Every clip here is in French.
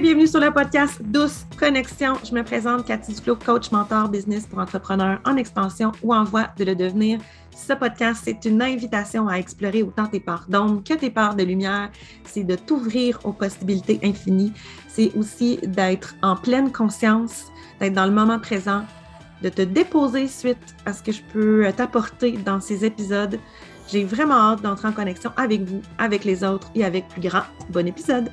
Bienvenue sur le podcast Douce Connexion. Je me présente Cathy Duclos, coach, mentor, business pour entrepreneurs en expansion ou en voie de le devenir. Ce podcast, c'est une invitation à explorer autant tes parts d'ombre que tes parts de lumière. C'est de t'ouvrir aux possibilités infinies. C'est aussi d'être en pleine conscience, d'être dans le moment présent, de te déposer suite à ce que je peux t'apporter dans ces épisodes. J'ai vraiment hâte d'entrer en connexion avec vous, avec les autres et avec plus grand. Bon épisode!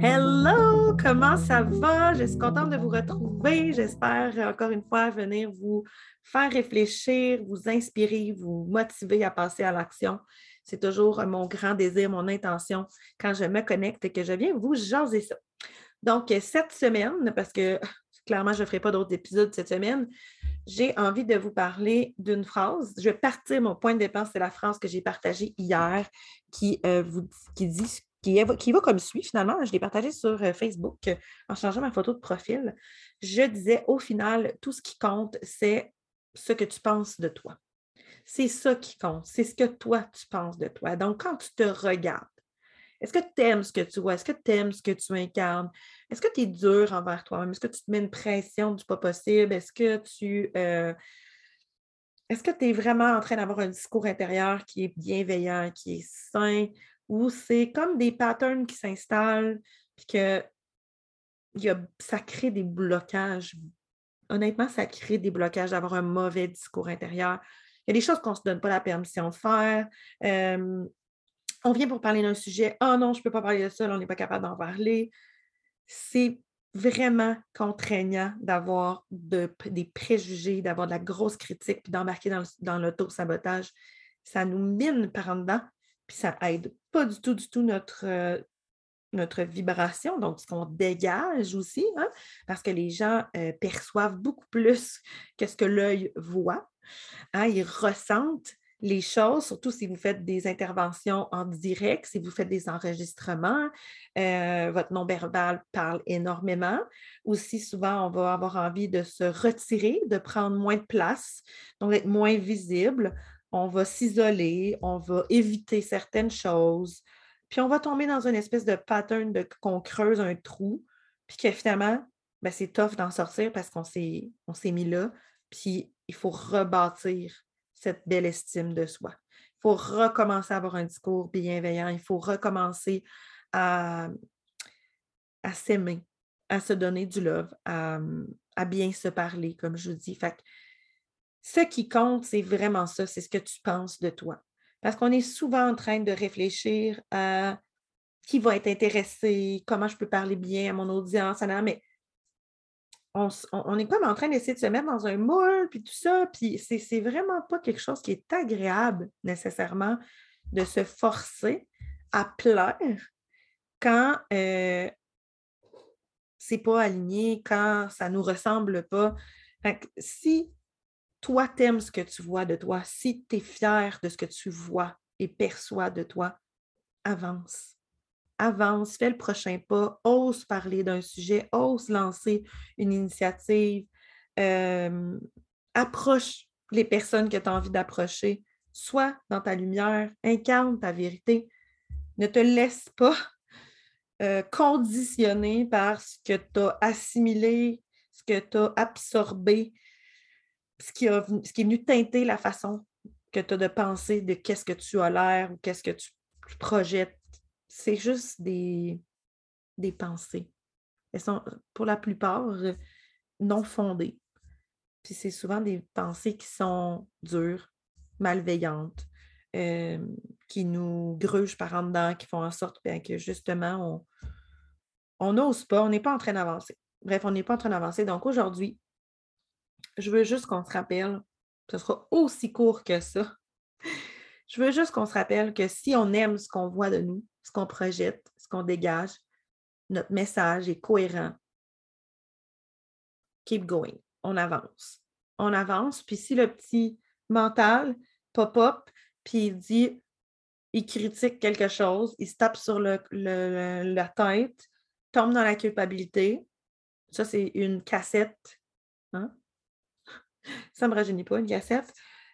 Hello, comment ça va? Je suis contente de vous retrouver. J'espère encore une fois venir vous faire réfléchir, vous inspirer, vous motiver à passer à l'action. C'est toujours mon grand désir, mon intention quand je me connecte et que je viens vous jaser ça. Donc, cette semaine, parce que clairement, je ne ferai pas d'autres épisodes cette semaine, j'ai envie de vous parler d'une phrase. Je vais partir, mon point de départ, c'est la phrase que j'ai partagée hier qui, euh, vous, qui dit qui, va comme suit finalement. Je l'ai partagée sur euh, Facebook en changeant ma photo de profil. Je disais au final, tout ce qui compte, c'est ce que tu penses de toi. C'est ça qui compte. C'est ce que toi, tu penses de toi. Donc, quand tu te regardes, est-ce que tu aimes ce que tu vois? Est-ce que tu aimes ce que tu incarnes? Est-ce que tu es dur envers toi-même? Est-ce que tu te mets une pression du pas possible? Est-ce que tu. Euh, est-ce que tu es vraiment en train d'avoir un discours intérieur qui est bienveillant, qui est sain, ou c'est comme des patterns qui s'installent, puis que y a, ça crée des blocages. Honnêtement, ça crée des blocages d'avoir un mauvais discours intérieur. Il y a des choses qu'on ne se donne pas la permission de faire. on vient pour parler d'un sujet. Oh non, je ne peux pas parler de ça, on n'est pas capable d'en parler. C'est vraiment contraignant d'avoir de, des préjugés, d'avoir de la grosse critique, puis d'embarquer dans l'auto-sabotage. Ça nous mine par en dedans, puis ça aide pas du tout, du tout notre, notre vibration, donc ce qu'on dégage aussi, hein, parce que les gens perçoivent beaucoup plus que ce que l'œil voit. Hein, ils ressentent les choses, surtout si vous faites des interventions en direct, si vous faites des enregistrements, votre non-verbal parle énormément. Aussi, souvent, on va avoir envie de se retirer, de prendre moins de place, donc d'être moins visible. On va s'isoler, on va éviter certaines choses, puis on va tomber dans une espèce de pattern de qu'on creuse un trou, puis que finalement, ben, c'est tough d'en sortir parce qu'on s'est, on s'est mis là, puis il faut rebâtir cette belle estime de soi. Il faut recommencer à avoir un discours bienveillant, il faut recommencer à, s'aimer, à se donner du love, à, bien se parler, comme je vous dis. Ce qui compte, c'est vraiment ça, c'est ce que tu penses de toi. Parce qu'on est souvent en train de réfléchir à qui va être intéressé, comment je peux parler bien à mon audience, mais on, est comme en train d'essayer de se mettre dans un moule, puis tout ça, puis c'est vraiment pas quelque chose qui est agréable nécessairement de se forcer à plaire quand euh, c'est pas aligné, quand ça nous ressemble pas. si toi, t'aimes ce que tu vois de toi, si tu es fier de ce que tu vois et perçois de toi, avance avance, fais le prochain pas, ose parler d'un sujet, ose lancer une initiative, approche les personnes que tu as envie d'approcher, sois dans ta lumière, incarne ta vérité. Ne te laisse pas conditionner par ce que tu as assimilé, ce que tu as absorbé, ce qui, ce qui est venu teinter la façon que tu as de penser de qu'est-ce que tu as l'air ou qu'est-ce que tu projettes c'est juste des, des pensées. Elles sont pour la plupart non fondées. Puis c'est souvent des pensées qui sont dures, malveillantes, qui nous grugent par en dedans, qui font en sorte ben, que justement, on n'ose pas, on n'est pas en train d'avancer. Bref, on n'est pas en train d'avancer. Donc aujourd'hui, je veux juste qu'on se rappelle, ce sera aussi court que ça. Je veux juste qu'on se rappelle que si on aime ce qu'on voit de nous, ce qu'on projette, ce qu'on dégage, notre message est cohérent. Keep going. On avance. On avance. Puis si le petit mental pop-up, puis il dit, il critique quelque chose, il se tape sur le, la tête, tombe dans la culpabilité. Ça, c'est une cassette. Hein? Ça ne me rajeunit pas, une cassette.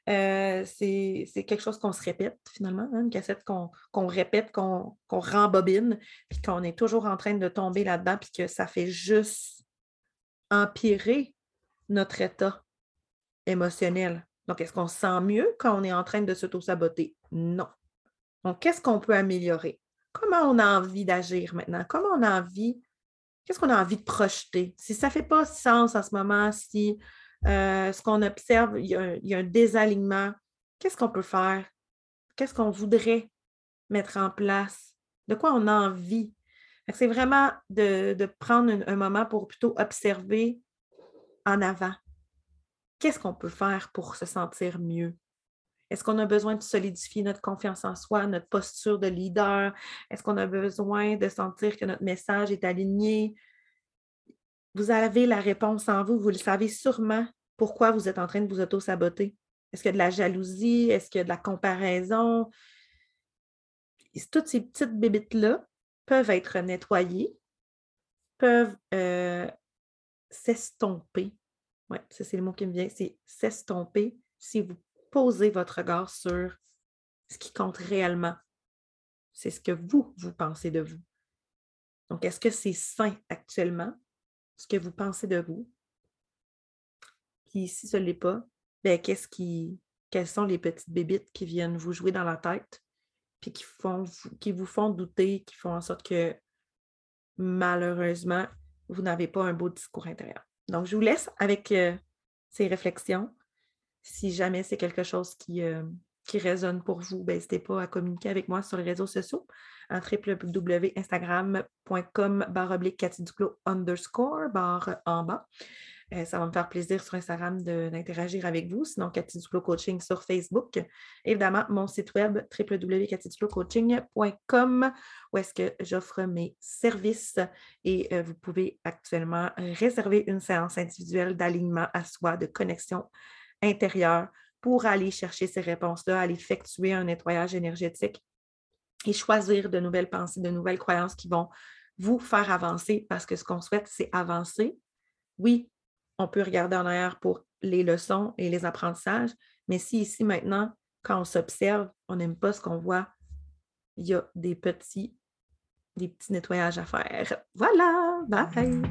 Euh, c'est quelque chose qu'on se répète finalement, hein, une cassette qu'on répète, qu'on rembobine, puis qu'on est toujours en train de tomber là-dedans, puis que ça fait juste empirer notre état émotionnel. Donc, est-ce qu'on se sent mieux quand on est en train de s'auto-saboter? Non. Donc, qu'est-ce qu'on peut améliorer? Comment on a envie d'agir maintenant? Comment on a envie, qu'est-ce qu'on a envie de projeter? Si ça ne fait pas sens en ce moment, si euh, ce qu'on observe, il y, a un, désalignement. Qu'est-ce qu'on peut faire? Qu'est-ce qu'on voudrait mettre en place? De quoi on a envie? C'est vraiment de, prendre un, moment pour plutôt observer en avant. Qu'est-ce qu'on peut faire pour se sentir mieux? Est-ce qu'on a besoin de solidifier notre confiance en soi, notre posture de leader? Est-ce qu'on a besoin de sentir que notre message est aligné? Vous avez la réponse en vous, vous le savez sûrement pourquoi vous êtes en train de vous auto-saboter. Est-ce qu'il y a de la jalousie? Est-ce qu'il y a de la comparaison? toutes ces petites bébites-là peuvent être nettoyées, peuvent euh, s'estomper. Oui, ça c'est le mot qui me vient, c'est s'estomper si vous posez votre regard sur ce qui compte réellement. C'est ce que vous, vous pensez de vous. Donc, est-ce que c'est sain actuellement? Ce que vous pensez de vous. Puis si ce n'est pas, ben, qu'est-ce qui, quelles sont les petites bébites qui viennent vous jouer dans la tête, puis qui, font, qui vous font douter, qui font en sorte que malheureusement, vous n'avez pas un beau discours intérieur. Donc, je vous laisse avec euh, ces réflexions. Si jamais c'est quelque chose qui, euh, qui résonne pour vous, ben, n'hésitez pas à communiquer avec moi sur les réseaux sociaux à www.instagram.com barre oblique underscore barre en bas. Euh, ça va me faire plaisir sur Instagram d'interagir avec vous. Sinon, Cathy Coaching sur Facebook. Évidemment, mon site web www.cathyducloscoaching.com où est-ce que j'offre mes services et euh, vous pouvez actuellement réserver une séance individuelle d'alignement à soi, de connexion intérieure pour aller chercher ces réponses-là, aller effectuer un nettoyage énergétique et choisir de nouvelles pensées, de nouvelles croyances qui vont vous faire avancer parce que ce qu'on souhaite, c'est avancer. Oui, on peut regarder en arrière pour les leçons et les apprentissages, mais si ici maintenant, quand on s'observe, on n'aime pas ce qu'on voit, il y a des petits, des petits nettoyages à faire. Voilà, bye!